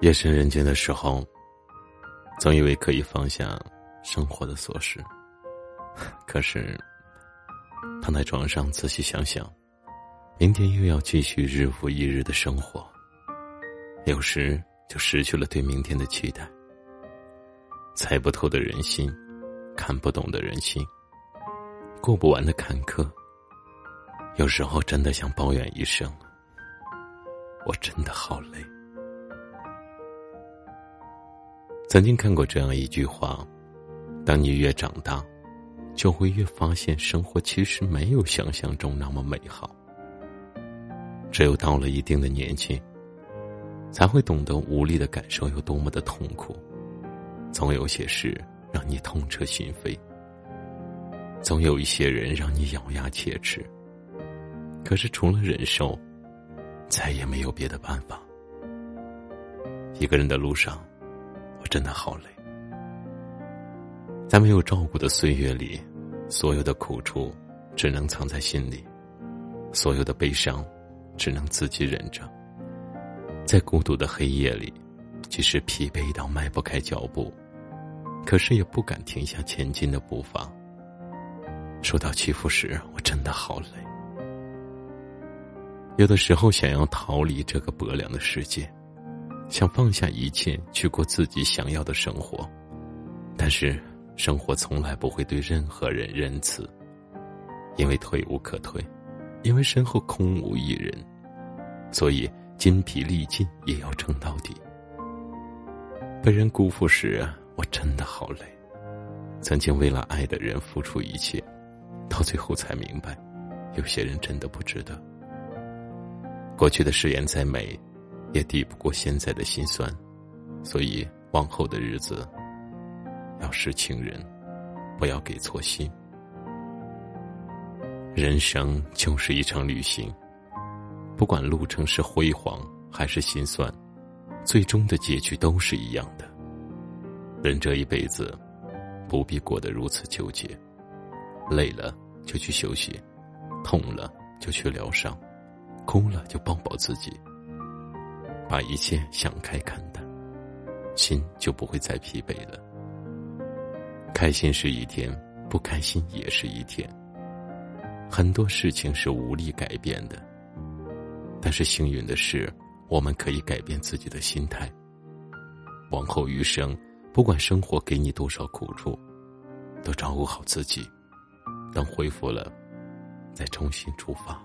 夜深人静的时候，总以为可以放下生活的琐事，可是躺在床上仔细想想，明天又要继续日复一日的生活，有时就失去了对明天的期待。猜不透的人心，看不懂的人心，过不完的坎坷，有时候真的想抱怨一声：我真的好累。曾经看过这样一句话：，当你越长大，就会越发现生活其实没有想象中那么美好。只有到了一定的年纪，才会懂得无力的感受有多么的痛苦。总有些事让你痛彻心扉，总有一些人让你咬牙切齿。可是除了忍受，再也没有别的办法。一个人的路上。真的好累，在没有照顾的岁月里，所有的苦楚只能藏在心里，所有的悲伤只能自己忍着。在孤独的黑夜里，即使疲惫到迈不开脚步，可是也不敢停下前进的步伐。受到欺负时，我真的好累。有的时候想要逃离这个薄凉的世界。想放下一切去过自己想要的生活，但是生活从来不会对任何人仁慈，因为退无可退，因为身后空无一人，所以筋疲力尽也要撑到底。被人辜负时，我真的好累。曾经为了爱的人付出一切，到最后才明白，有些人真的不值得。过去的誓言再美。也抵不过现在的心酸，所以往后的日子要识情人，不要给错心。人生就是一场旅行，不管路程是辉煌还是心酸，最终的结局都是一样的。人这一辈子，不必过得如此纠结。累了就去休息，痛了就去疗伤，哭了就抱抱自己。把一切想开看淡，心就不会再疲惫了。开心是一天，不开心也是一天。很多事情是无力改变的，但是幸运的是，我们可以改变自己的心态。往后余生，不管生活给你多少苦处，都照顾好自己。等恢复了，再重新出发。